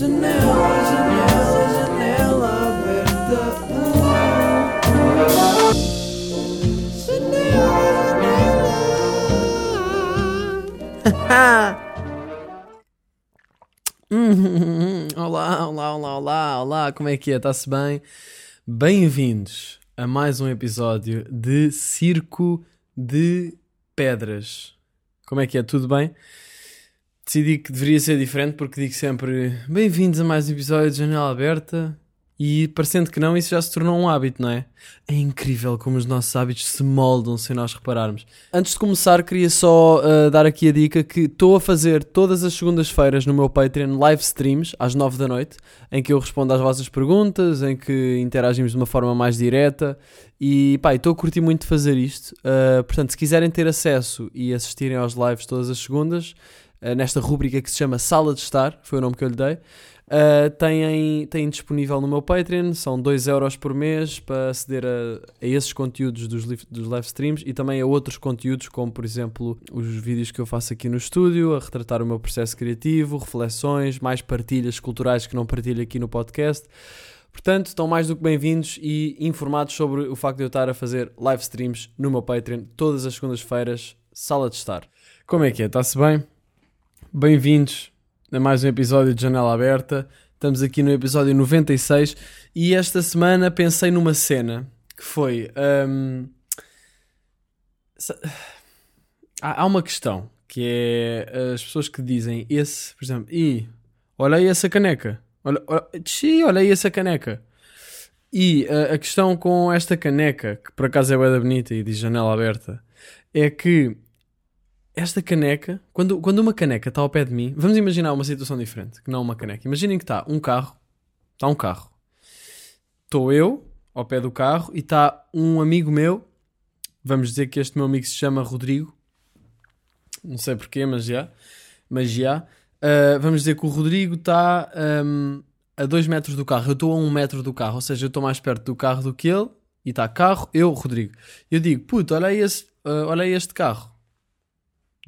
Janela, janela, janela aberta. Hum, olá, olá, olá, olá, olá, como é que é? Está-se bem? Bem-vindos a mais um episódio de Circo de Pedras. Como é que é? Tudo bem? Decidi que deveria ser diferente porque digo sempre bem-vindos a mais um episódio de Janela Aberta e parecendo que não, isso já se tornou um hábito, não é? É incrível como os nossos hábitos se moldam sem nós repararmos. Antes de começar, queria só uh, dar aqui a dica que estou a fazer todas as segundas-feiras no meu Patreon live streams às 9 da noite, em que eu respondo às vossas perguntas, em que interagimos de uma forma mais direta e pá, estou a curtir muito fazer isto. Uh, portanto, se quiserem ter acesso e assistirem aos lives todas as segundas, uh, nesta rúbrica que se chama Sala de Estar, foi o nome que eu lhe dei. Uh, têm, têm disponível no meu Patreon, são 2€ euros por mês para aceder a, a esses conteúdos dos, dos live streams e também a outros conteúdos, como por exemplo os vídeos que eu faço aqui no estúdio, a retratar o meu processo criativo, reflexões, mais partilhas culturais que não partilho aqui no podcast. Portanto, estão mais do que bem-vindos e informados sobre o facto de eu estar a fazer live streams no meu Patreon todas as segundas-feiras, sala de estar. Como é que é? Está-se bem? Bem-vindos a mais um episódio de Janela Aberta. Estamos aqui no episódio 96 e esta semana pensei numa cena que foi. hum, há uma questão que é as pessoas que dizem esse, por exemplo, e olha aí essa caneca, olha, olha, olha aí essa caneca. E uh, a questão com esta caneca, que por acaso é bem bonita e diz janela aberta, é que esta caneca, quando, quando uma caneca está ao pé de mim, vamos imaginar uma situação diferente, que não uma caneca. Imaginem que está um carro, está um carro. Estou eu ao pé do carro e está um amigo meu, vamos dizer que este meu amigo se chama Rodrigo, não sei porquê, mas já, mas já. Uh, vamos dizer que o Rodrigo está um, a 2 metros do carro, eu estou a 1 um metro do carro, ou seja, eu estou mais perto do carro do que ele, e está carro, eu, Rodrigo. Eu digo, puto, olha uh, olha este carro.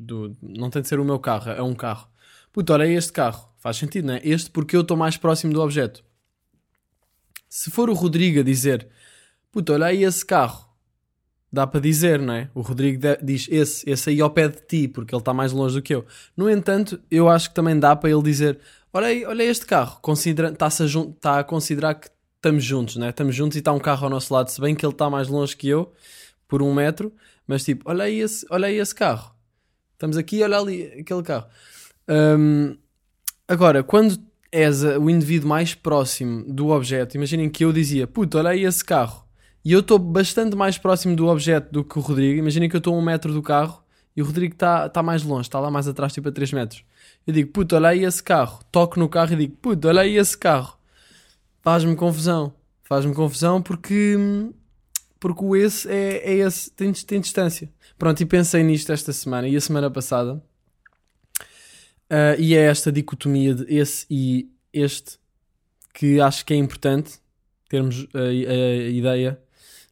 Do- não tem de ser o meu carro, é um carro. Puto, olha aí este carro. Faz sentido, não é? Este porque eu estou mais próximo do objeto. Se for o Rodrigo a dizer, puto, olha aí esse carro. Dá para dizer, não é? O Rodrigo diz esse, esse aí ao pé de ti, porque ele está mais longe do que eu. No entanto, eu acho que também dá para ele dizer, olha aí, olha este carro. Está-se a, está a considerar que estamos juntos, não é? Estamos juntos e está um carro ao nosso lado, se bem que ele está mais longe que eu, por um metro. Mas tipo, olha aí esse, olha aí esse carro. Estamos aqui, olha ali aquele carro. Hum, agora, quando és o indivíduo mais próximo do objeto, imaginem que eu dizia, puto, olha aí esse carro. E eu estou bastante mais próximo do objeto do que o Rodrigo. Imaginem que eu estou a um metro do carro e o Rodrigo está tá mais longe, está lá mais atrás, tipo a 3 metros. Eu digo, puto, olha aí esse carro. Toco no carro e digo, puto, olha aí esse carro. Faz-me confusão. Faz-me confusão porque, porque o esse é, é esse, tem, tem distância. Pronto, e pensei nisto esta semana e a semana passada. Ah, e é esta dicotomia de esse e este que acho que é importante termos a, a ideia.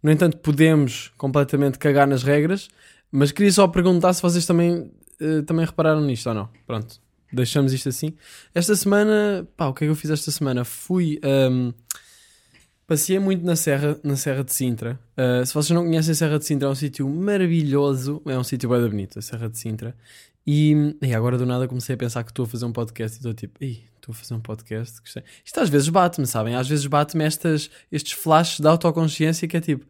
No entanto, podemos completamente cagar nas regras, mas queria só perguntar se vocês também, eh, também repararam nisto ou não. Pronto, deixamos isto assim. Esta semana, pá, o que é que eu fiz esta semana? Fui. ahm, Passei muito na Serra, na Serra de Sintra. Uh, se vocês não conhecem a Serra de Sintra, é um sítio maravilhoso. É um sítio bem bonito, a Serra de Sintra. E, e agora do nada comecei a pensar que estou a fazer um podcast e estou tipo, estou a fazer um podcast. Gostei. Isto às vezes bate-me, sabem? Às vezes bate-me estes flashes de autoconsciência que é tipo,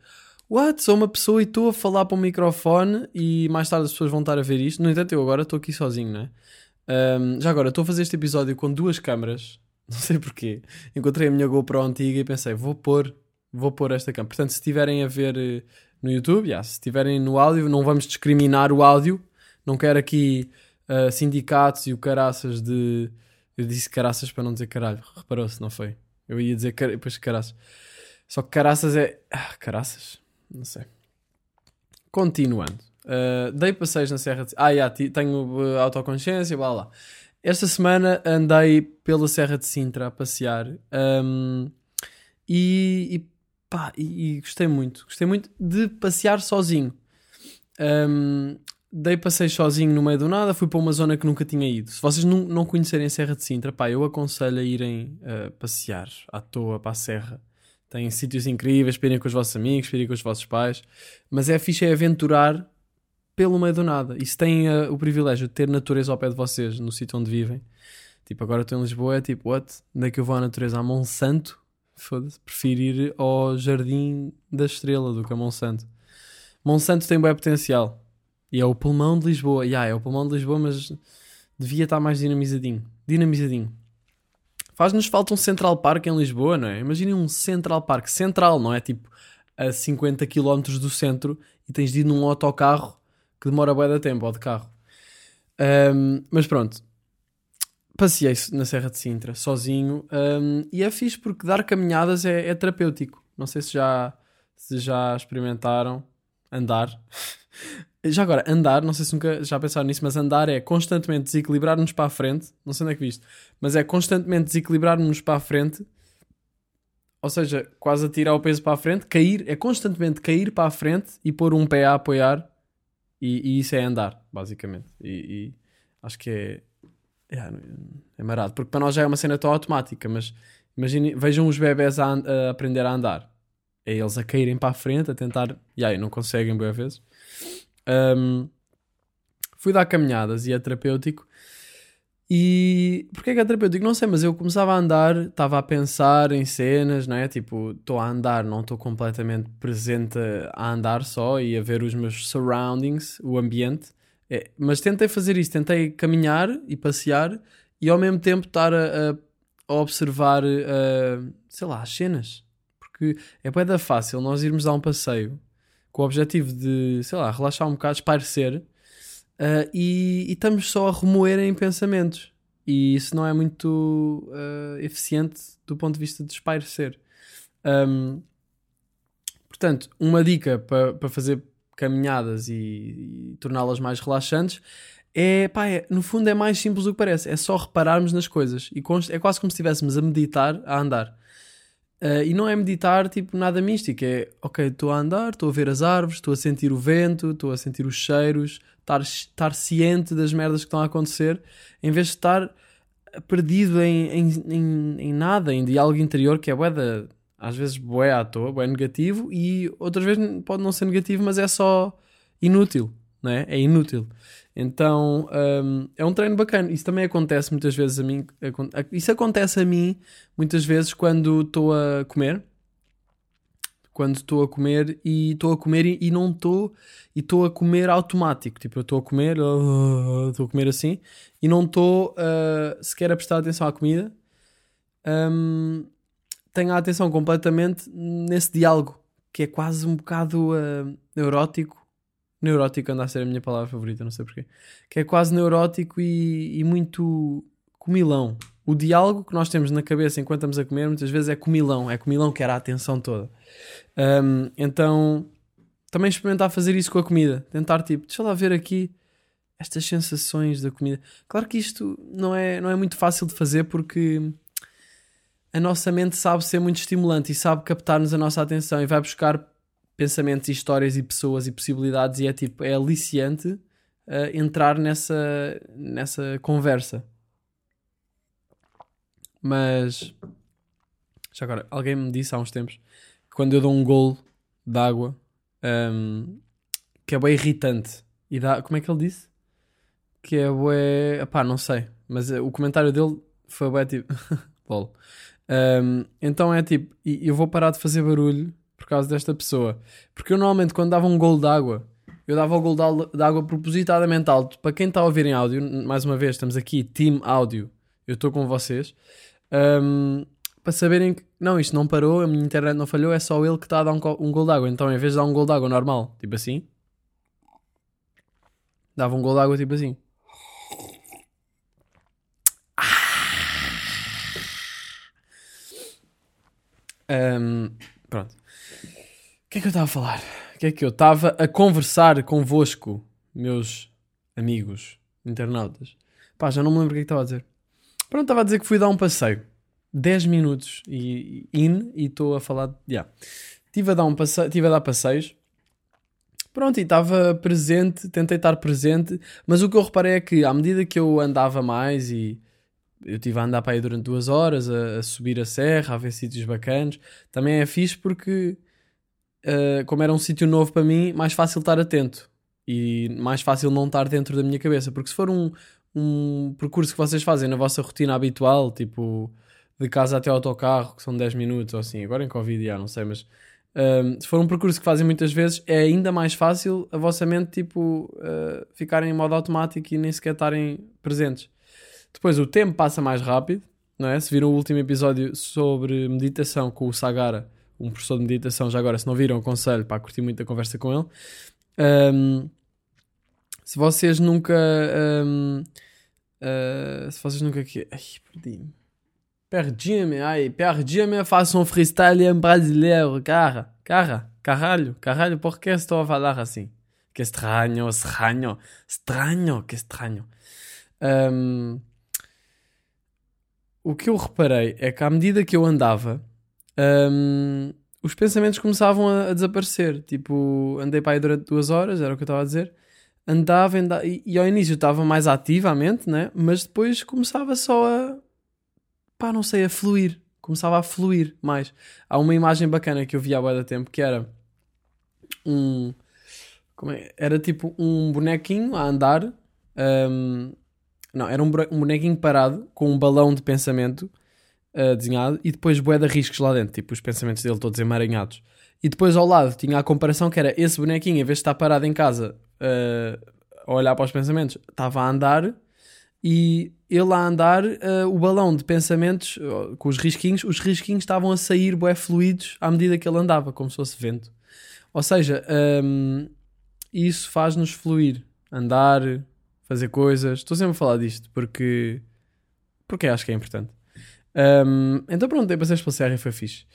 what? Sou uma pessoa e estou a falar para um microfone e mais tarde as pessoas vão estar a ver isto. No entanto, eu agora estou aqui sozinho, não é? Um, já agora, estou a fazer este episódio com duas câmaras. Não sei porquê. Encontrei a minha GoPro antiga e pensei, vou pôr, vou pôr esta câmera. Portanto, se estiverem a ver eh, no YouTube, já, se estiverem no áudio, não vamos discriminar o áudio. Não quero aqui ah, sindicatos e o caraças de. Eu disse caraças para não dizer caralho. Reparou-se, não foi? Eu ia dizer car... depois caraças. Só que caraças é. Ah, caraças? Não sei. Continuando. Uh, dei passeios na Serra de... Ah, ti- tenho uh, autoconsciência, blá blá. Esta semana andei pela Serra de Sintra a passear um, e, e, pá, e, e gostei muito. Gostei muito de passear sozinho. Um, dei passeios sozinho no meio do nada, fui para uma zona que nunca tinha ido. Se vocês não, não conhecerem a Serra de Sintra, pá, eu aconselho a irem uh, passear à toa para a Serra. Tem sítios incríveis para irem com os vossos amigos, para irem com os vossos pais. Mas é fixe é aventurar pelo meio do nada. E se têm uh, o privilégio de ter natureza ao pé de vocês, no sítio onde vivem, tipo, agora estou em Lisboa, é tipo, what? Onde é que eu vou à natureza? A Monsanto? Foda-se, prefiro ir ao Jardim da Estrela do que a Monsanto. Monsanto tem bom potencial. E é o pulmão de Lisboa. Yeah, é o pulmão de Lisboa, mas devia estar mais dinamizadinho. Dinamizadinho. Faz-nos falta um Central Park em Lisboa, não é? Imaginem um Central Park central, não é? Tipo a 50 km do centro e tens de ir num autocarro que demora bué de tempo, ou de carro. Um, mas pronto. Passei na Serra de Sintra, sozinho. Um, e é fixe porque dar caminhadas é, é terapêutico. Não sei se já, se já experimentaram andar. Já agora, andar, não sei se nunca já pensaram nisso, mas andar é constantemente desequilibrar-nos para a frente. Não sei onde é que viste, mas é constantemente desequilibrar-nos para a frente. Ou seja, quase a tirar o peso para a frente, cair, é constantemente cair para a frente e pôr um pé a apoiar. E, e isso é andar, basicamente. E, e acho que é, é, é marado, porque para nós já é uma cena tão automática, mas imagine, vejam os bebés a, a aprender a andar. É eles a caírem para a frente, a tentar. E aí, não conseguem, boas vezes um, fui dar caminhadas e é terapêutico. E porquê que é terapêutico? Não sei, mas eu começava a andar, estava a pensar em cenas, não é? Tipo, estou a andar, não estou completamente presente a andar só e a ver os meus surroundings, o ambiente. É, mas tentei fazer isso, tentei caminhar e passear e ao mesmo tempo estar a, a observar, uh, sei lá, as cenas. Porque é bem fácil nós irmos dar um passeio com o objetivo de, sei lá, relaxar um bocado, espairecer, uh, e, e, estamos só a remoer em pensamentos. E isso não é muito uh, eficiente do ponto de vista de espairecer. Um, portanto, uma dica para pa fazer caminhadas e, e torná-las mais relaxantes é, pá, é, no fundo é mais simples do que parece. É só repararmos nas coisas. E é quase como se estivéssemos a meditar, a andar. Uh, e não é meditar tipo nada místico, é ok, estou a andar, estou a ver as árvores, estou a sentir o vento, estou a sentir os cheiros, estar, estar ciente das merdas que estão a acontecer, em vez de estar perdido em, em, em, em nada, em diálogo interior, que é bué da, às vezes bué à toa, bué negativo, e outras vezes pode não ser negativo, mas é só inútil, não é? É inútil. Então um, é um treino bacana. Isso também acontece muitas vezes a mim. Isso acontece a mim muitas vezes quando estou a comer. Quando estou a comer e estou a comer e, e não estou e estou a comer automático. Tipo, eu estou a comer, estou a comer assim e não estou uh, sequer a prestar atenção à comida. Um, tenho a atenção completamente nesse diálogo que é quase um bocado uh, neurótico Neurótico anda a ser a minha palavra favorita, não sei porquê. Que é quase neurótico e, e muito comilão. O diálogo que nós temos na cabeça enquanto estamos a comer muitas vezes é comilão. É comilão que era a atenção toda. Um, então, também experimentar fazer isso com a comida. Tentar, tipo, deixa lá ver aqui estas sensações da comida. Claro que isto não é, não é muito fácil de fazer porque a nossa mente sabe ser muito estimulante e sabe captar-nos a nossa atenção e vai buscar pensamentos e histórias e pessoas e possibilidades e é tipo, é aliciante uh, entrar nessa, nessa conversa. Mas já agora, alguém me disse há uns tempos que quando eu dou um gol de água um, que é bem irritante. E dá, como é que ele disse? Que é bué. Pá, não sei. Mas uh, o comentário dele foi bué tipo. Lol. Um, então é tipo, eu vou parar de fazer barulho por causa desta pessoa. Porque eu normalmente quando dava um gol de água, eu dava o gol de água propositadamente alto. Para quem está a ouvir em áudio, mais uma vez, estamos aqui, Team Áudio, eu estou com vocês. Um, para saberem que não, isto não parou, a minha internet não falhou, é só ele que está a dar um, um gol de água. Então, em vez de dar um gol de água normal, tipo assim, dava um gol de água tipo assim. Um, pronto que é que eu estava a falar? O que é que eu estava a conversar convosco, meus amigos internautas? Pá, já não me lembro o que é que estava a dizer. Pronto, estava a dizer que fui dar um passeio. 10 minutos e in e estou a falar. Yeah. Estive a dar um passeio, estive a dar passeios Pronto, e estava presente, tentei estar presente, mas o que eu reparei é que à medida que eu andava mais e eu estive a andar para aí durante duas horas, a, a subir a serra, a ver sítios bacanas, também é fixe porque, uh, como era um sítio novo para mim, mais fácil estar atento e mais fácil não estar dentro da minha cabeça. Porque se for um, um percurso que vocês fazem na vossa rotina habitual, tipo de casa até ao autocarro, que são 10 minutos ou assim, agora em Covid já não sei, mas um, se for um percurso que fazem muitas vezes, é ainda mais fácil a vossa mente tipo, uh, ficarem em modo automático e nem sequer estarem presentes. Depois o tempo passa mais rápido, não é? Se viram o último episódio sobre meditação com o Sagara, um professor de meditação, já agora, se não viram, aconselho para curtir muito a conversa com ele. Um, se vocês nunca. Um, uh, se vocês nunca. Ai, perdi-me. Perdi-me, ai, perdi-me, faço um freestyle em brasileiro, cara, cara, caralho, caralho, por que estou a falar assim? Que estranho, estranho, estranho, que estranho. Um, o que eu reparei é que à medida que eu andava, um, os pensamentos começavam a, a, desaparecer. Tipo, andei para aí durante duas horas, era o que eu estava a dizer andava, andava e, e, ao início estava mais ativamente, né? mas depois começava só a, pá, não sei, a fluir. Começava a fluir mais. Há uma imagem bacana que eu vi há bué da tempo que era um. Como é? Era tipo um bonequinho a andar. Um, não, era um bonequinho parado com um balão de pensamento uh, desenhado e depois bué de riscos lá dentro, tipo os pensamentos dele todos emaranhados. E depois ao lado tinha a comparação que era esse bonequinho, em vez de estar parado em casa uh, a olhar para os pensamentos, estava a andar e ele a andar, uh, o balão de pensamentos uh, com os risquinhos, os risquinhos estavam a sair bué fluidos à medida que ele andava, como se fosse vento. Ou seja, um, isso faz-nos fluir, andar, fazer coisas. Estou sempre a falar disto porque, porque acho que é importante. Um, então pronto, dei passeios pela serra e foi fixe.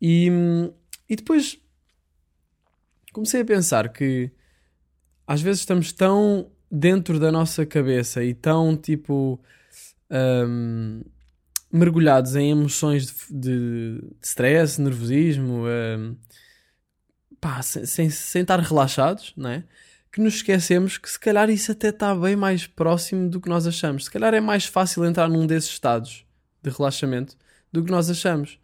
E, e depois comecei a pensar que às vezes estamos tão dentro da nossa cabeça e tão tipo um, mergulhados em emoções de, de, stress, nervosismo, um, pá, sem, sem, sem, estar relaxados, não é? Que nos esquecemos que se calhar isso até está bem mais próximo do que nós achamos. Se calhar é mais fácil entrar num desses estados de relaxamento do que nós achamos.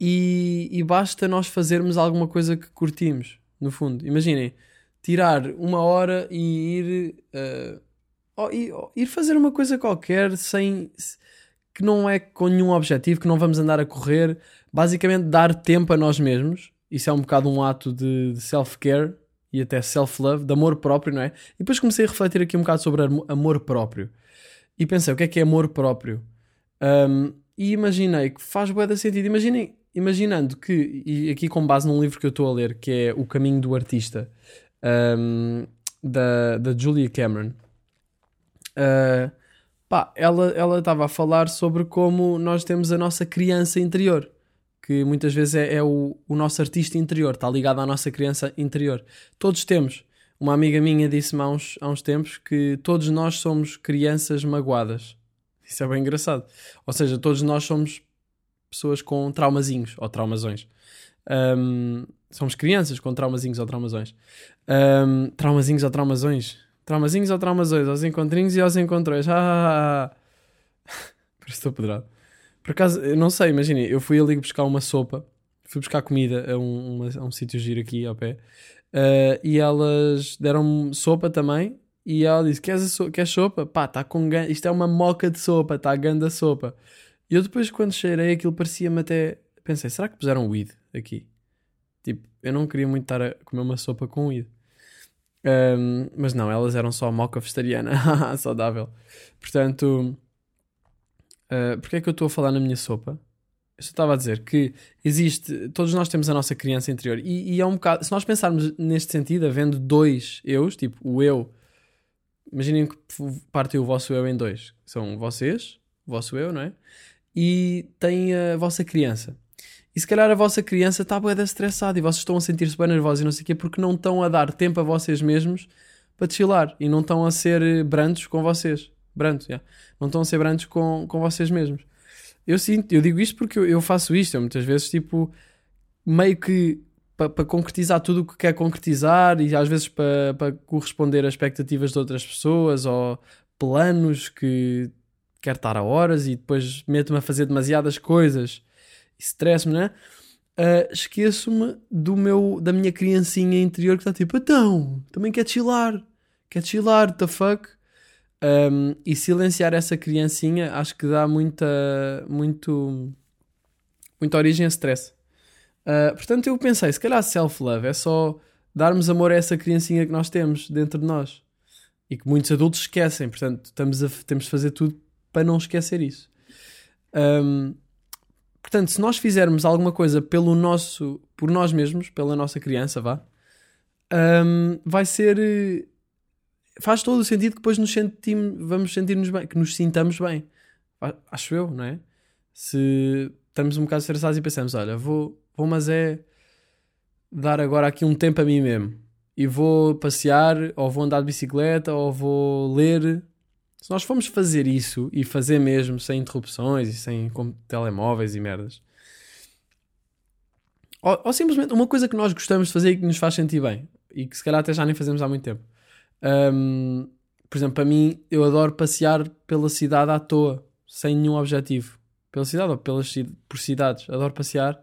E, e basta nós fazermos alguma coisa que curtimos, no fundo. Imaginem, tirar uma hora e ir, uh, ir, ir, fazer uma coisa qualquer sem que não é com nenhum objetivo, que não vamos andar a correr, basicamente dar tempo a nós mesmos. Isso é um bocado um ato de, de self-care e até self-love, de amor próprio, não é? E depois comecei a refletir aqui um bocado sobre amor próprio. E pensei, o que é que é amor próprio? Um, e imaginei que faz bué de sentido. Imaginando que, e aqui com base num livro que eu estou a ler, que é O Caminho do Artista, um, da, da Julia Cameron. Uh, pá, ela estava a falar sobre como nós temos a nossa criança interior, que muitas vezes é, é o, o nosso artista interior, está ligado à nossa criança interior. Todos temos. Uma amiga minha disse-me há uns, há uns tempos que todos nós somos crianças magoadas. Isso é bem engraçado. Ou seja, todos nós somos pessoas com traumazinhos ou traumazões. Um, somos crianças com traumazinhos ou traumazões. Um, traumazinhos ou traumazões? Traumazinhos ou traumazões? Aos encontrinhos e aos encontrões. Ah, isso estou pedrado. Por acaso, eu não sei, imaginem, eu fui ali buscar uma sopa, fui buscar comida a um, a um sítio giro aqui ao pé, uh, e elas deram-me sopa também, e ela disse, queres, so queres sopa? Pá, tá com isto é uma moca de sopa, está ganda sopa. E eu depois, quando cheirei, aquilo parecia-me até, pensei, será que puseram weed aqui? Tipo, eu não queria muito estar a comer uma sopa com weed. Um, mas não, elas eram só moca vegetariana, saudável. Portanto, uh, porque é que eu estou a falar na minha sopa? Eu só estava a dizer que existe, todos nós temos a nossa criança interior e, e é um bocado, se nós pensarmos neste sentido, havendo dois eus, tipo o eu, imaginem que partem o vosso eu em dois, são vocês, o vosso eu, não é? E tem a vossa criança. E se calhar a vossa criança está bem estressada e vocês estão a sentir-se bem nervosos e não sei o quê porque não estão a dar tempo a vocês mesmos para chilar e não estão a ser brandos com vocês. Brandos, yeah. Não estão a ser brandos com, com vocês mesmos. Eu sinto, eu digo isto porque eu, eu faço isto. Eu muitas vezes, tipo, meio que para concretizar tudo o que quer concretizar e às vezes para, para corresponder a expectativas de outras pessoas ou planos que quer estar a horas e depois meto-me a fazer demasiadas coisas e stress-me, né? Uh, esqueço-me do meu, da minha criancinha interior que está tipo, então, também quer chilar, quer chilar, the fuck? Um, e silenciar essa criancinha acho que dá muita, muito, muita origem a stress. Uh, portanto, eu pensei, se calhar self-love é só darmos amor a essa criancinha que nós temos dentro de nós e que muitos adultos esquecem. Portanto, estamos a, temos de fazer tudo para não esquecer isso. Um, portanto, se nós fizermos alguma coisa pelo nosso, por nós mesmos, pela nossa criança, vá, um, vai ser. Faz todo o sentido que depois nos sentimos, vamos sentir-nos bem, que nos sintamos bem. Acho eu, não é? Se estamos um bocado estressados e pensamos, olha, vou, vou mas é dar agora aqui um tempo a mim mesmo. E vou passear, ou vou andar de bicicleta, ou vou ler. Se nós formos fazer isso, e fazer mesmo, sem interrupções e sem telemóveis e merdas, ou, ou, simplesmente uma coisa que nós gostamos de fazer e que nos faz sentir bem, e que se calhar até já nem fazemos há muito tempo. Um, por exemplo, para mim, eu adoro passear pela cidade à toa, sem nenhum objetivo pela cidade ou pelas, por cidades. Adoro passear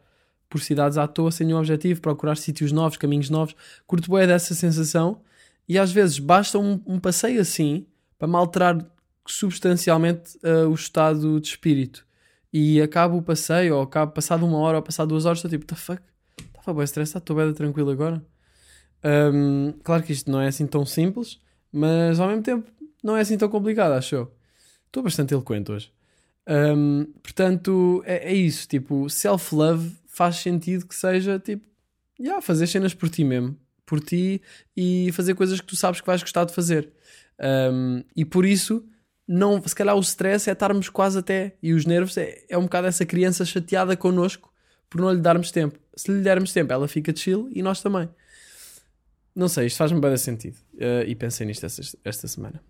por cidades à toa sem nenhum objetivo, procurar sítios novos, caminhos novos. Curto bem dessa sensação e às vezes basta um, um passeio assim para me alterar substancialmente uh, o estado de espírito. E acabo o passeio, ou acabo passado uma hora, ou passado duas horas, estou tipo, the fuck? Estava bem estressado, estou bem tranquilo agora. Um, claro que isto não é assim tão simples, mas ao mesmo tempo não é assim tão complicado, acho eu. Estou bastante eloquente hoje. Um, portanto, é, é, isso. Tipo, self-love faz sentido que seja tipo, yeah, fazer cenas por ti mesmo, por ti e fazer coisas que tu sabes que vais gostar de fazer. Um, e por isso, não, se calhar o stress é estarmos quase até, e os nervos é, é um bocado essa criança chateada connosco por não lhe darmos tempo. Se lhe dermos tempo, ela fica chill e nós também. Não sei, isto faz-me bem sentido. Uh, e pensei nisto esta, esta semana.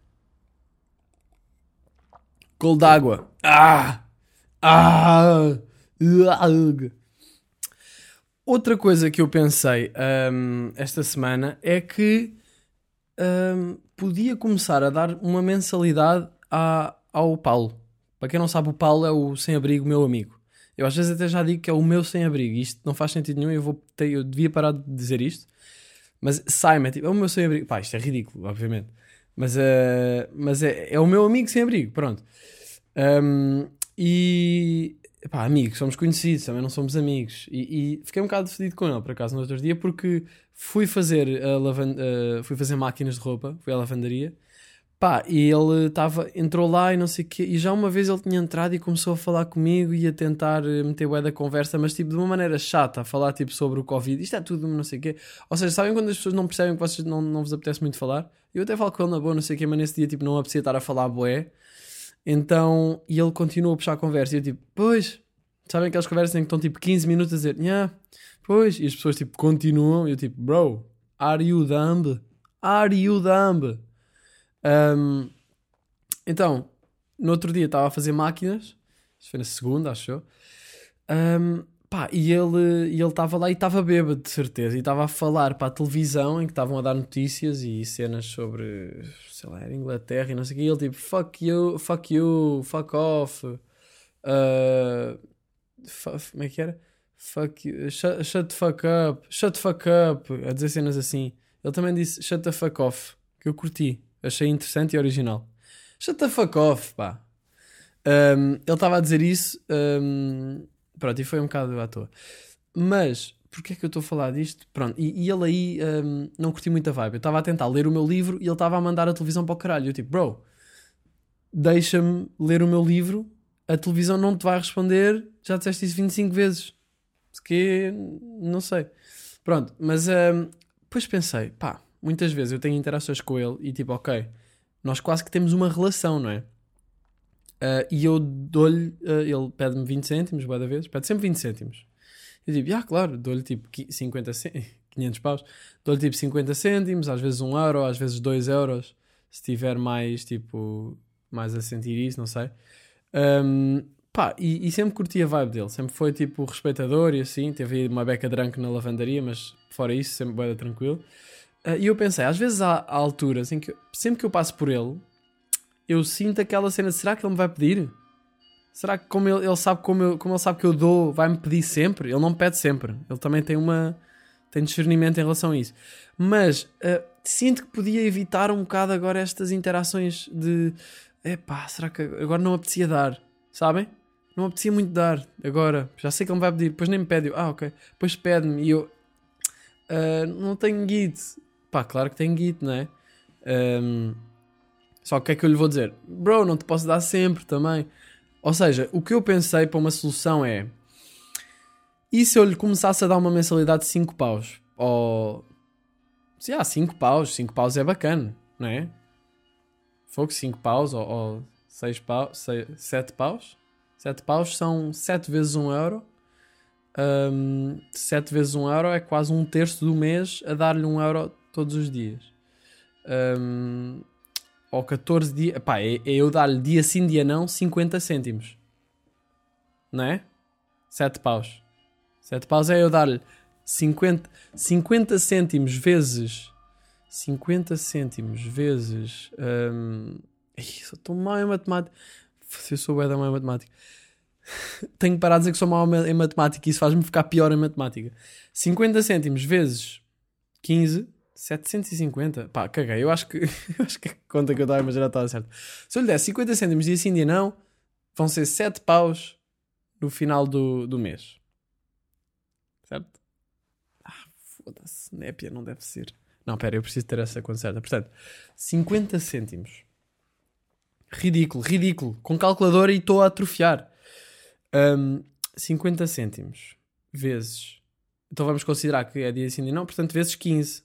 Gol d'água. Ah! Ah! Outra coisa que eu pensei um, esta semana é que um, podia começar a dar uma mensalidade à, ao Paulo. Para quem não sabe, o Paulo é o sem-abrigo meu amigo. Eu às vezes até já digo que é o meu sem-abrigo. Isto não faz sentido nenhum. Eu, vou ter, eu devia parar de dizer isto. Mas Simon é, tipo, é o meu sem-abrigo. Pá, isto é ridículo, obviamente. Mas, uh, mas é, é o meu amigo sem-abrigo. Pronto. Um, e pá, amigos, somos conhecidos, também não somos amigos. E, e, fiquei um bocado decidido com ele, por acaso, no outro dia, porque fui fazer, a lavan uh, fui fazer máquinas de roupa, fui à lavandaria. Pá, e ele estava, entrou lá e não sei o quê, e já uma vez ele tinha entrado e começou a falar comigo e a tentar eh, meter o da conversa, mas tipo de uma maneira chata, a falar tipo sobre o Covid, isto é tudo não sei o quê. Ou seja, sabem quando as pessoas não percebem que vocês não, não vos apetece muito falar? Eu até falo com ele na boa, não sei o quê, mas nesse dia tipo não apetecia estar a falar boé. Então, e ele continua a puxar a conversa. E eu tipo, pois, sabem aquelas conversas em que estão tipo 15 minutos a dizer, yeah, pois, e as pessoas tipo continuam. E eu tipo, bro, are you dumb? Are you dumb? Um, então, no outro dia estava a fazer máquinas, isto foi na segunda, acho eu. Um, Pá, e ele ele estava lá e estava bêbado, de certeza, e estava a falar para a televisão em que estavam a dar notícias e cenas sobre, sei lá, Inglaterra e não sei o que, e ele tipo, fuck you, fuck you, fuck off, uh, como é que era? Fuck you, shut, shut the fuck up, shut the fuck up, a dizer cenas assim. Ele também disse shut the fuck off, que eu curti, achei interessante e original. Shut the fuck off, pá. Um, ele estava a dizer isso. Um, Pronto, e foi um bocado à toa. Mas, porquê é que eu estou a falar disto? Pronto, e, e ele aí um, não curti muita vibe. Eu estava a tentar ler o meu livro e ele estava a mandar a televisão para o caralho. Eu tipo, bro, deixa-me ler o meu livro, a televisão não te vai responder, já disseste isso 25 vezes. Que, não sei. Pronto, mas um, depois pensei, pá, muitas vezes eu tenho interações com ele e tipo, ok, nós quase que temos uma relação, não é? Uh, e eu dou-lhe, uh, ele pede-me 20 cêntimos, boa da vez, pede sempre 20 cêntimos. Eu digo, ah, claro, dou-lhe tipo 50 cêntimos, 500 paus, dou-lhe tipo 50 cêntimos, às vezes 1 euro, às vezes 2 euros, se tiver mais, tipo, mais a sentir isso, não sei. Um, pá, e, e sempre curti a vibe dele. Sempre foi tipo respeitador e assim. Teve uma beca drunk na lavandaria, mas fora isso, sempre bem tranquilo. Ah, e eu pensei, às vezes há, há alturas em que eu- sempre que eu passo por ele, eu sinto aquela cena: será que ele me vai pedir? Será que como ele, ele sabe como, eu- como ele sabe que eu dou, vai-me pedir sempre? Ele não pede sempre. Ele também tem uma tem discernimento em relação a isso. Mas ah, sinto que podia evitar um bocado agora estas interações de epá, será que agora não apetecia dar? Sabem? Não apetecia muito dar agora. Já sei que ele me vai pedir, depois nem me pede. Eu, ah, ok. Depois pede-me e eu ah, não tenho git. Pá, claro que tenho git, não é? Ahm, só o que é que eu lhe vou dizer? Bro, não te posso dar sempre também. Ou seja, o que eu pensei para uma solução é. E se eu lhe começasse a dar uma mensalidade de 5 paus? Ou. Se há 5 paus, 5 paus é bacana, não é? Fogo 5 paus ou 6 paus, 7 paus? 7 paus são 7 vezes 1 euro. 7 vezes 1 euro é quase um terço do mês a dar-lhe 1 euro todos os dias. Um, ou 14 dias. Pá, é, é eu dar-lhe dia sim, dia não, 50 cêntimos. Não é? 7 paus. 7 paus é eu dar-lhe 50, 50 cêntimos vezes. 50 cêntimos vezes. Um, ih, só estou mal em matemática. Se eu sou bué da em matemática. Tenho que parar de dizer que sou mau em matemática e isso faz-me ficar pior em matemática. 50 cêntimos vezes 15, 750. Pá, caguei. Eu acho que, eu acho que a conta que eu estava a imaginar estava certa. Se eu lhe der 50 cêntimos dia sim, dia não, vão ser 7 paus no final do, do mês. Certo? Ah, foda-se. Népia não deve ser. Não, pera, eu preciso ter essa conta certa. Portanto, 50 cêntimos. Ridículo, ridículo. Com calculadora e estou a atrofiar. Um, 50 cêntimos vezes. Então vamos considerar que é dia sim, dia não. Portanto, vezes 15.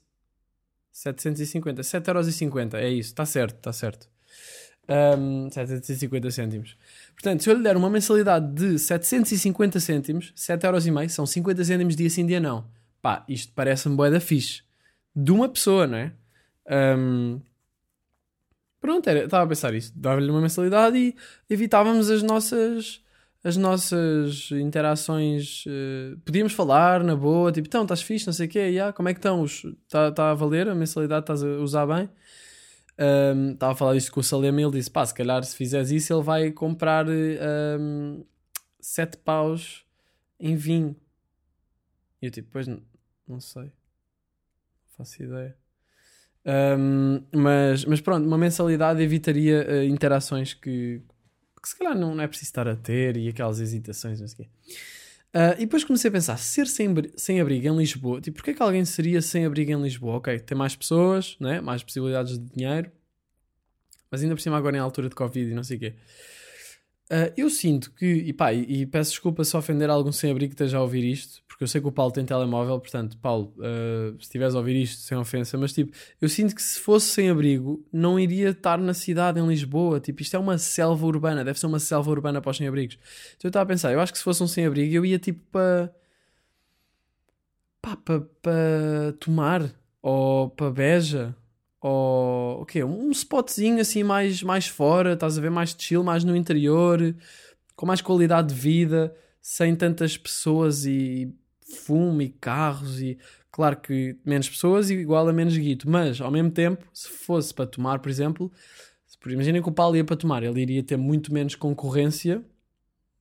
750. 7,50€. É isso. Está certo, está certo. Um, 750 cêntimos. Portanto, se eu lhe der uma mensalidade de 750 cêntimos, 7,5€ são 50 cêntimos dia sim, dia não. Pá, isto parece-me bué da fixe. De uma pessoa, não é? Um, pronto, era, estava a pensar isso. Dava-lhe uma mensalidade e evitávamos as nossas as nossas interações. Uh, podíamos falar na boa, tipo, então, estás fixe, não sei o quê, yeah, como é que estão? Está tá a valer a mensalidade? Estás a usar bem? Um, estava a falar isto com o Salema e ele disse: pá, se calhar se fizeres isso, ele vai comprar um, sete paus em vinho. E eu, tipo, pois não, não sei, não faço ideia. Um, mas, mas pronto, uma mensalidade evitaria uh, interações que, que se calhar não, não é preciso estar a ter e aquelas hesitações, não sei o quê. Uh, e depois comecei a pensar, ser sem, sem abrigo em Lisboa, tipo, porquê que alguém seria sem abrigo em Lisboa? Ok, tem mais pessoas, né? mais possibilidades de dinheiro, mas ainda por cima agora em altura de Covid e não sei o quê. Uh, eu sinto que, e pá, e, e, peço desculpa se ofender algum sem-abrigo que esteja a ouvir isto, porque eu sei que o Paulo tem telemóvel, portanto, Paulo, uh, se estiveres a ouvir isto, sem ofensa, mas tipo, eu sinto que se fosse sem-abrigo, não iria estar na cidade, em Lisboa, tipo, isto é uma selva urbana, deve ser uma selva urbana para os sem-abrigos. Então eu estava a pensar, eu acho que se fosse um sem-abrigo, eu ia tipo para. pá, para pa tomar, ou para Beja, ou o quê? Um spotzinho assim mais, mais fora, estás a ver? Mais chill, mais no interior, com mais qualidade de vida, sem tantas pessoas e fumo e carros e claro que menos pessoas igual a menos guito, mas ao mesmo tempo, se fosse para tomar, por exemplo, imaginem que o Paulo ia para tomar, ele iria ter muito menos concorrência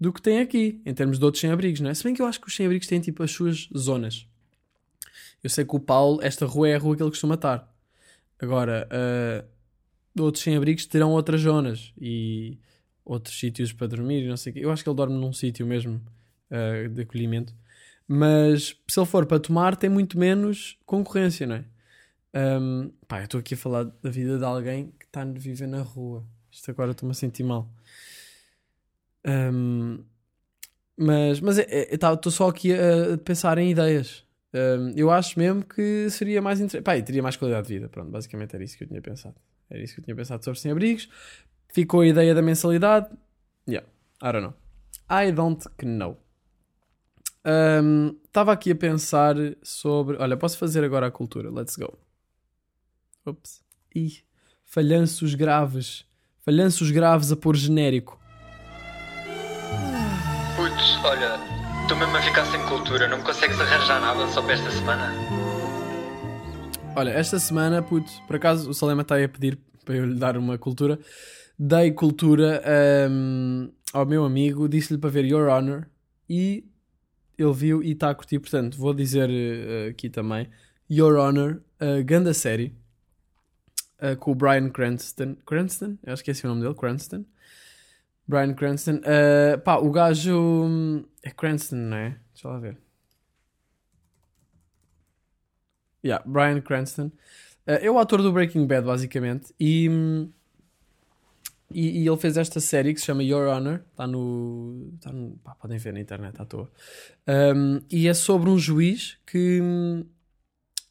do que tem aqui, em termos de outros sem-abrigos, não é? Se bem que eu acho que os sem-abrigos têm tipo as suas zonas. Eu sei que o Paulo, esta rua é a rua que ele costuma estar. Agora, uh, outros sem-abrigos terão outras zonas e outros sítios para dormir não sei o quê. Eu acho que ele dorme num sítio mesmo uh, de acolhimento. Mas se ele for para tomar, tem muito menos concorrência, não é? Um, pá, eu estou aqui a falar da vida de alguém que está a viver na rua. Isto agora estou-me a sentir mal. Um, mas mas estou só aqui a, a pensar em ideias. Um, eu acho mesmo que seria mais interessante. Pá, teria mais qualidade de vida. Pronto, basicamente era isso que eu tinha pensado. Era isso que eu tinha pensado sobre sem-abrigos. Ficou a ideia da mensalidade. Yeah, I don't know. I don't know. Estava um, aqui a pensar sobre. Olha, posso fazer agora a cultura. Let's go. Ups. Ih, falhanços graves. Falhanços graves a pôr genérico. Estou mesmo a ficar sem cultura, não me consegues arranjar nada só para esta semana? Olha, esta semana, puto, por acaso o Salema está aí a pedir para eu lhe dar uma cultura. Dei cultura hum, ao meu amigo, disse-lhe para ver Your Honor e ele viu e está a curtir. Portanto, vou dizer eh, aqui também: Your Honor, a ganda série eh, com o Brian Cranston. Cranston? Eu acho que é esse o nome dele, Cranston. Brian Cranston. Eh, pá, o gajo. hum, É Cranston, não é? Deixa lá ver. Yeah, Brian Cranston. Eh, é o ator do Breaking Bad, basicamente. E, hum, e, e ele fez esta série que se chama Your Honor. Está no. Tá no pá, podem ver na internet à toa. Um, e é sobre um juiz que. hum,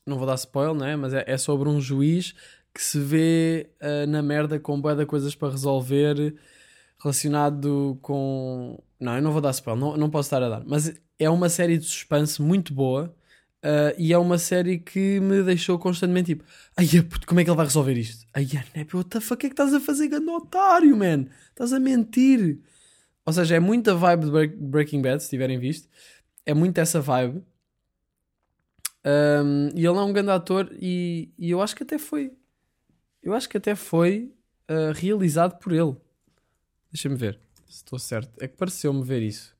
Não vou dar spoiler, né? Mas é, é sobre um juiz que se vê ah, na merda com de coisas para resolver relacionado com. Não, eu não vou dar spoiler, não, não posso estar a dar. Mas é uma série de suspense muito boa. ah, e é uma série que me deixou constantemente tipo, ai puto, como é que ele vai resolver isto? Ai, Nep, what the fuck, que é que estás a fazer, grande otário, man? Estás a mentir. Ou seja, é muita vibe de Break- Breaking Bad, se tiverem visto. É muito essa vibe. Um, e ele é um grande ator e, e eu acho que até foi. Eu acho que até foi ah, realizado por ele. Deixa-me ver se estou certo. É que pareceu-me ver isso.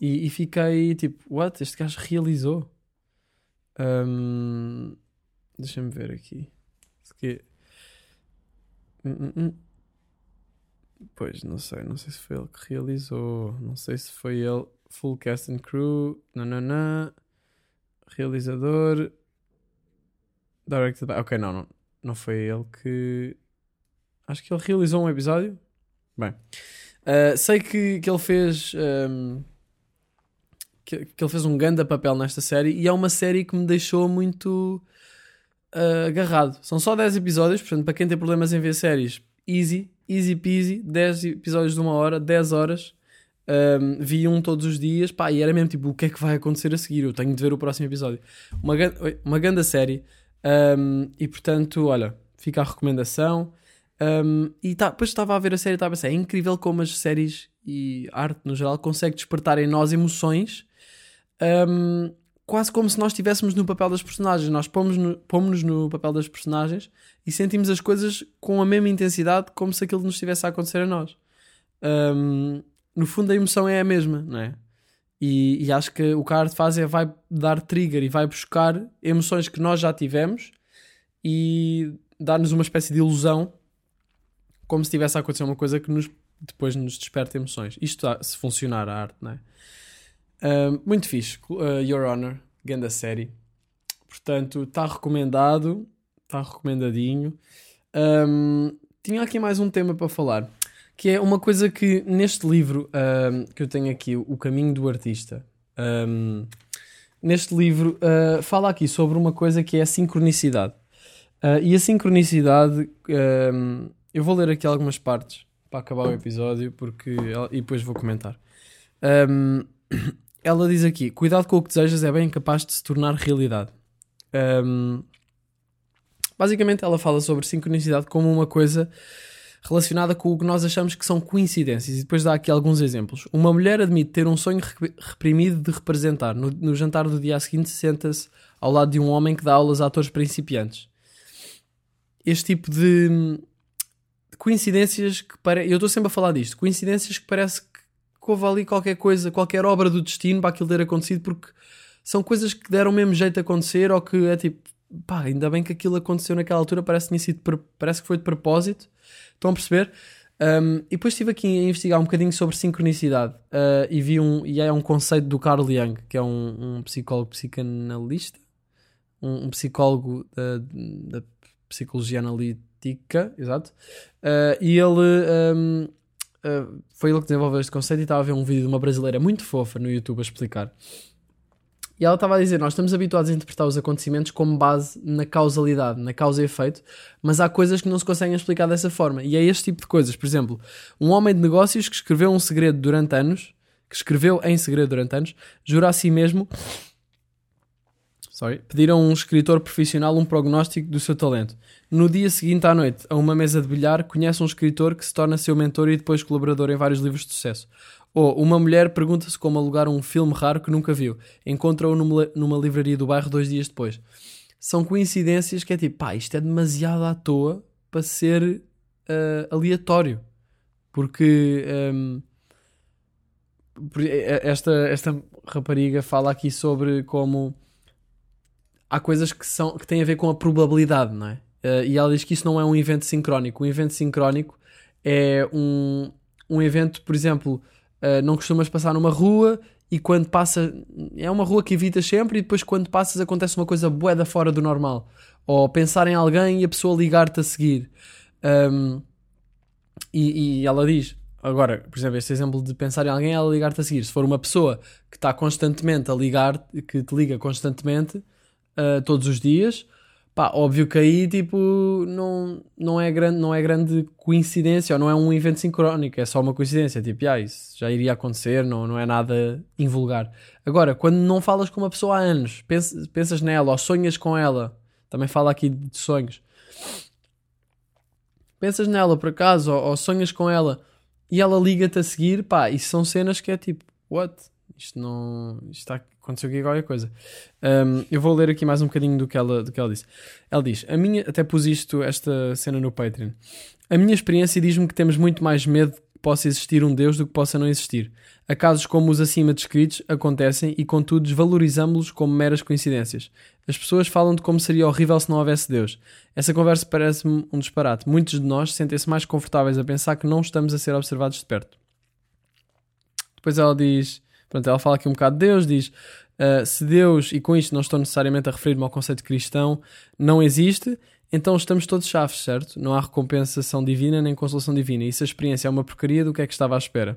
E, e fiquei tipo, what? Este gajo realizou. Um, Deixa-me ver aqui. Que- Hum, hum, hum. Pois, não sei. Não sei se foi ele que realizou. Não sei se foi ele. Full cast and crew. Nananã. Realizador. Directed by. Ok, não, não. Não foi ele que. Acho que ele realizou um episódio. Bem. Uh, sei que, que ele fez. um, que, que ele fez um grande papel nesta série e é uma série que me deixou muito uh, agarrado. São só 10 episódios, portanto, para quem tem problemas em ver séries, easy, easy peasy, 10 episódios de uma hora, 10 horas. Um, vi um todos os dias, pá, e era mesmo tipo, o que é que vai acontecer a seguir? Eu tenho de ver o próximo episódio. Uma, uma grande série, um, e portanto, olha, fica a recomendação. Um, e tá, depois estava a ver a série e estava a pensar, é incrível como as séries e arte no geral consegue despertar em nós emoções um, quase como se nós estivéssemos no papel das personagens. Nós pomos-nos no, no papel das personagens e sentimos as coisas com a mesma intensidade como se aquilo nos estivesse a acontecer a nós. Um, no fundo, a emoção é a mesma, não é? E, e acho que o que a arte faz é vai dar trigger e vai buscar emoções que nós já tivemos e dar-nos uma espécie de ilusão como se estivesse a acontecer uma coisa que nos, depois nos desperta emoções. Isto ah, se funcionar a arte, não é? Muito fixe. Uh, Your Honor, grande série. Portanto, está recomendado. Está recomendadinho. Um, tinha aqui mais um tema para falar. Que é uma coisa que neste livro um, que eu tenho aqui, O Caminho do Artista. um, neste livro uh, fala aqui sobre uma coisa que é a sincronicidade. Uh, e a sincronicidade, um, eu vou ler aqui algumas partes para acabar o episódio porque, e depois vou comentar. Um, ela diz aqui: Cuidado com o que desejas é bem capaz de se tornar realidade. Um, basicamente, ela fala sobre sincronicidade como uma coisa relacionada com o que nós achamos que são coincidências. E depois dá aqui alguns exemplos. Uma mulher admite ter um sonho re- reprimido de representar. No, no jantar do dia seguinte, senta-se ao lado de um homem que dá aulas a atores principiantes. Este tipo de coincidências que parece. Eu estou sempre a falar disto. Coincidências que parece que houve ali qualquer coisa, qualquer obra do destino para aquilo ter acontecido, porque são coisas que deram o mesmo jeito de acontecer, ou que é tipo, pá, ainda bem que aquilo aconteceu naquela altura, parece que, sido, parece que foi de propósito. Estão a perceber? Um, e depois estive aqui a investigar um bocadinho sobre sincronicidade uh, e vi um, e é um conceito do Carl Jung, que é um, um psicólogo psicanalista, um, um psicólogo da, da psicologia analítica, exato, Uh, e ele um, uh, foi ele que desenvolveu este conceito e estava a ver um vídeo de uma brasileira muito fofa no YouTube a explicar. E ela estava a dizer: Nós estamos habituados a interpretar os acontecimentos como base na causalidade, na causa e efeito, mas há coisas que não se conseguem explicar dessa forma. E é este tipo de coisas. Por exemplo, um homem de negócios que escreveu um segredo durante anos, que escreveu em segredo durante anos, jura a si mesmo. Sorry, pediram a um escritor profissional um prognóstico do seu talento. No dia seguinte à noite, a uma mesa de bilhar, conhece um escritor que se torna seu mentor e depois colaborador em vários livros de sucesso. Ou uma mulher pergunta-se como alugar um filme raro que nunca viu. Encontra-o numa, numa livraria do bairro dois dias depois. São coincidências que é tipo, pá, isto é demasiado à toa para ser ah, aleatório. Porque hum, por- eh, esta, esta rapariga fala aqui sobre como há coisas que, são, que têm a ver com a probabilidade, não é? Eh, e ela diz que isso não é um evento sincrónico. Um evento sincrónico é um, um evento, por exemplo, eh, não costumas passar numa rua e quando passa, é uma rua que evitas sempre e depois quando passas acontece uma coisa bué da fora do normal. Ou pensar em alguém e a pessoa ligar-te a seguir. Um, e, e ela diz, agora, por exemplo, este exemplo de pensar em alguém, ela ligar-te a seguir. Se for uma pessoa que está constantemente a ligar, que te liga constantemente, uh, todos os dias, pá, óbvio que aí, tipo, não, não, é grande, não é grande coincidência, ou não é um evento sincrónico, é só uma coincidência. Tipo, ah, isso já iria acontecer, não, não é nada invulgar. Agora, quando não falas com uma pessoa há anos, pensas, pensas nela, ou sonhas com ela, também fala aqui de sonhos pensas nela por acaso ou, ou sonhas com ela e ela liga-te a seguir, pá, isso são cenas que é tipo, what? Isto não. Isto está, aconteceu aqui qualquer coisa. Um, eu vou ler aqui mais um bocadinho do que, ela, do que ela disse. Ela diz: A minha. Até pus isto, esta cena no Patreon. A minha experiência diz-me que temos muito mais medo que possa existir um Deus do que possa não existir. A casos como os acima descritos acontecem e, contudo, desvalorizamos-los como meras coincidências. As pessoas falam de como seria horrível se não houvesse Deus. Essa conversa parece-me um disparate. Muitos de nós sentem-se mais confortáveis a pensar que não estamos a ser observados de perto. Depois ela diz, pronto, ela fala aqui um bocado de Deus, diz uh, se Deus, e com isto não estou necessariamente a referir-me ao conceito cristão, não existe, então estamos todos chaves, certo? Não há recompensação divina nem consolação divina. E se a experiência é uma porcaria, do que é que estava à espera?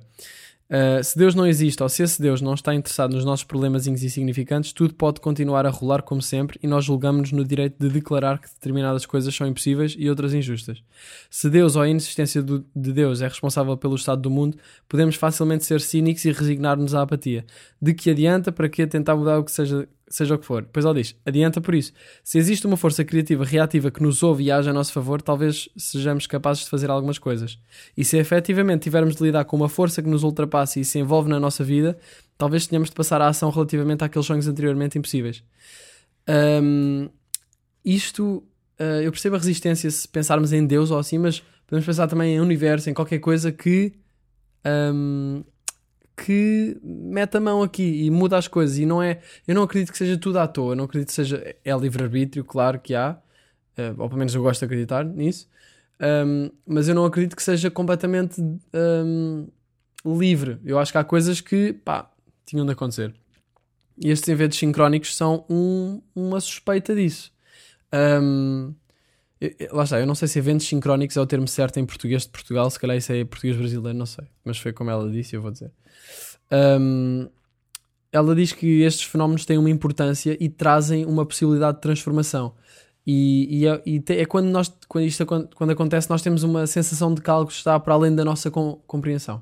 Uh, se Deus não existe, ou se esse Deus não está interessado nos nossos problemas insignificantes, tudo pode continuar a rolar como sempre e nós julgamos-nos no direito de declarar que determinadas coisas são impossíveis e outras injustas. Se Deus ou a inexistência do- de Deus é responsável pelo estado do mundo, podemos facilmente ser cínicos e resignar-nos à apatia. De que adianta para que tentar mudar o que seja, seja o que for? Pois ela diz, adianta por isso. Se existe uma força criativa reativa que nos ouve e age a nosso favor, talvez sejamos capazes de fazer algumas coisas. E se efetivamente tivermos de lidar com uma força que nos ultrapassa e se envolve na nossa vida, talvez tenhamos de passar à ação relativamente àqueles sonhos anteriormente impossíveis. Ahm, isto, ah, eu percebo a resistência se pensarmos em Deus ou assim, mas podemos pensar também em universo, em qualquer coisa que ahm, que mete a mão aqui e muda as coisas. E não é, eu não acredito que seja tudo à toa, não acredito que seja, é livre-arbítrio, claro que há, eh, ou pelo menos eu gosto de acreditar nisso, Ahm, mas eu não acredito que seja completamente ahm, livre, eu acho que há coisas que, pá, tinham de acontecer. E estes eventos sincrónicos são um- uma suspeita disso. Eu- eu- lá está, eu não sei se eventos sincrónicos é o termo certo em português de Portugal, se calhar isso é português brasileiro, não sei, mas foi como ela disse, eu vou dizer. Ahm, ela diz que estes fenómenos têm uma importância e trazem uma possibilidade de transformação. E, e é, e te- é quando, nós, quando isto quando acontece, nós temos uma sensação de que algo está para além da nossa com- compreensão.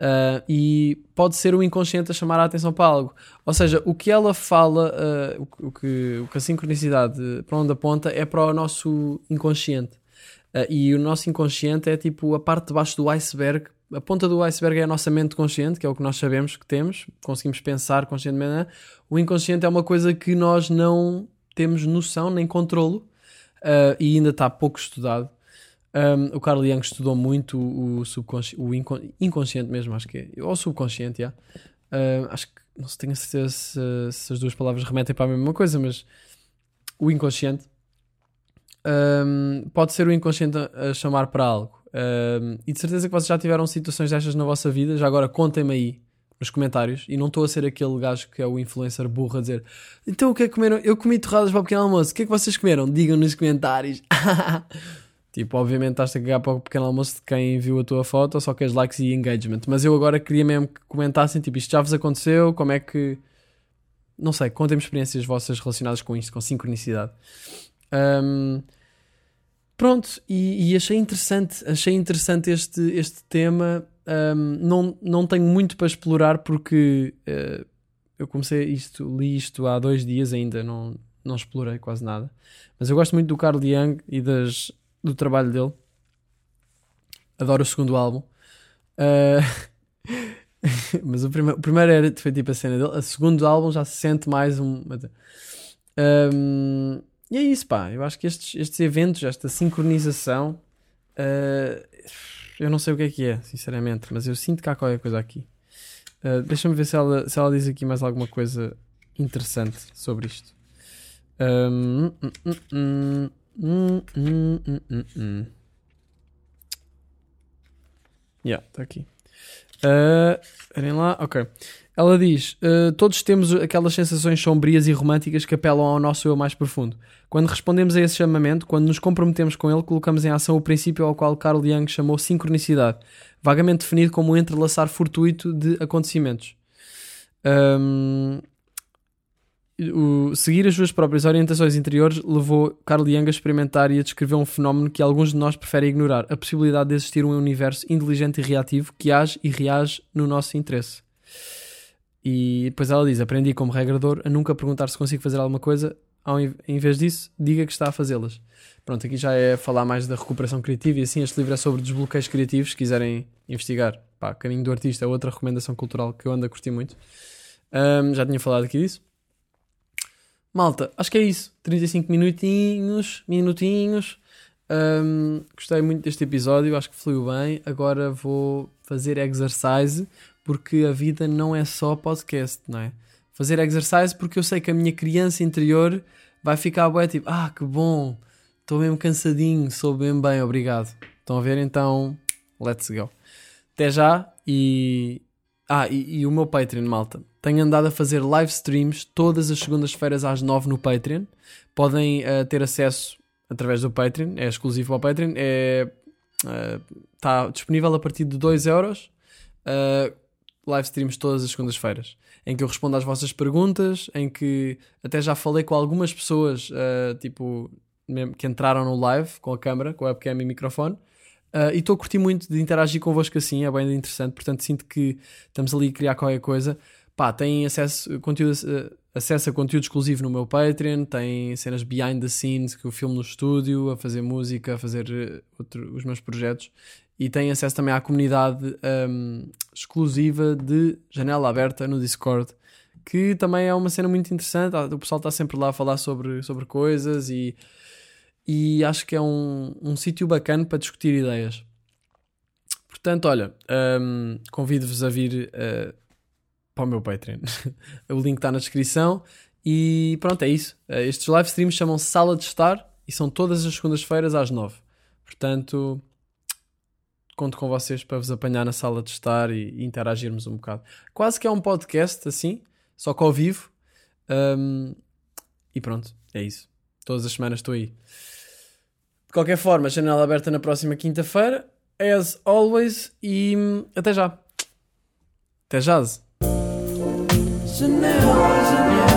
Ah, e pode ser o inconsciente a chamar a atenção para algo. Ou seja, o que ela fala, ah, o, o que, o que a sincronicidade para onde aponta é para o nosso inconsciente. Ah, e o nosso inconsciente é tipo a parte de baixo do iceberg. A ponta do iceberg é a nossa mente consciente, que é o que nós sabemos que temos, conseguimos pensar conscientemente. né? O inconsciente é uma coisa que nós não temos noção nem controlo e ainda está pouco estudado. Um, o Carl Jung estudou muito o, subconsci o incon- inconsciente mesmo, acho que é. Ou subconsciente, já. Um, acho que não se tenho a certeza se, se as duas palavras remetem para a mesma coisa, mas o inconsciente um, pode ser o inconsciente a, a chamar para algo. Um, e de certeza que vocês já tiveram situações destas na vossa vida. Já agora contem-me aí nos comentários. E não estou a ser aquele gajo que é o influencer burro a dizer então o que é que comeram? Eu comi torradas para o pequeno almoço. O que é que vocês comeram? Digam nos comentários. Tipo, obviamente estás a cagar para o pequeno almoço de quem viu a tua foto, só queres likes e engagement. Mas eu agora queria mesmo que comentassem, tipo, isto já vos aconteceu, como é que... Não sei, contem-me experiências vossas relacionadas com isto, com sincronicidade. Ahm, pronto, e, e achei interessante, achei interessante este, este tema. Ahm, não, não tenho muito para explorar porque eh, eu comecei isto, li isto há dois dias ainda, não, não explorei quase nada. Mas eu gosto muito do Carl Young e das, do trabalho dele. Adoro o segundo álbum. Uh, mas o, prime o primeiro era, foi tipo a cena dele. O segundo álbum já se sente mais um. um e é isso, pá. Eu acho que estes, estes eventos, esta sincronização, uh, eu não sei o que é que é, sinceramente, mas eu sinto que há qualquer coisa aqui. Uh, Deixa-me ver se ela, se ela diz aqui mais alguma coisa interessante sobre isto. Um, hum, hum, hum, Yeah, está aqui. Uh, lá, ok. Ela diz: uh, Todos temos aquelas sensações sombrias e românticas que apelam ao nosso eu mais profundo. Quando respondemos a esse chamamento, quando nos comprometemos com ele, colocamos em ação o princípio ao qual Carl Jung chamou sincronicidade, vagamente definido como um entrelaçar fortuito de acontecimentos. Um, o, seguir as suas próprias orientações interiores levou Carl Jung a experimentar e a descrever um fenómeno que alguns de nós preferem ignorar: a possibilidade de existir um universo inteligente e reativo que age e reage no nosso interesse. E depois ela diz: Aprendi como regrador a nunca perguntar se consigo fazer alguma coisa, ao, em vez disso, diga que está a fazê-las. Pronto, aqui já é falar mais da recuperação criativa e assim este livro é sobre desbloqueios criativos. Se quiserem investigar, pá, Caminho do Artista é outra recomendação cultural que eu ando a curtir muito. Um, já tinha falado aqui disso. Malta, acho que é isso. 35 minutinhos, minutinhos. Um, gostei muito deste episódio, acho que fluiu bem. Agora vou fazer exercise porque a vida não é só podcast, não é? Fazer exercise porque eu sei que a minha criança interior vai ficar bué tipo, ah, que bom, estou mesmo cansadinho, sou bem bem, obrigado. Estão a ver? Então, let's go. Até já e. Ah, e, e o meu Patreon, malta tenho andado a fazer live streams todas as segundas-feiras às 9 no Patreon. Podem uh, ter acesso através do Patreon, é exclusivo ao Patreon. É, está uh, disponível a partir de 2 euros. Uh, live streams todas as segundas-feiras, em que eu respondo às vossas perguntas, em que até já falei com algumas pessoas, uh, tipo, que entraram no live com a câmera, com a webcam e microfone. Uh, e estou a curtir muito de interagir convosco assim, é bem interessante. Portanto, sinto que estamos ali a criar qualquer coisa pá, têm acesso, conteúdo, uh, acesso a conteúdo exclusivo no meu Patreon, tem cenas behind the scenes que eu filmo no estúdio, a fazer música, a fazer uh, outro, os meus projetos e têm acesso também à comunidade um, exclusiva de janela aberta no Discord, que também é uma cena muito interessante. O pessoal está sempre lá a falar sobre, sobre coisas e, e acho que é um, um sítio bacana para discutir ideias. Portanto, olha, um, convido-vos a vir uh, para o meu Patreon. o link está na descrição. E pronto, é isso. Eh, estes live streams chamam-se Sala de Estar e são todas as segundas-feiras às nove. Portanto, conto com vocês para vos apanhar na sala de estar e, interagirmos um bocado. Quase que é um podcast assim, só que ao vivo. Um, e pronto, é isso. Todas as semanas estou aí. De qualquer forma, janela aberta na próxima quinta-feira. As always. E hum, até já. Até já. Janela, janela.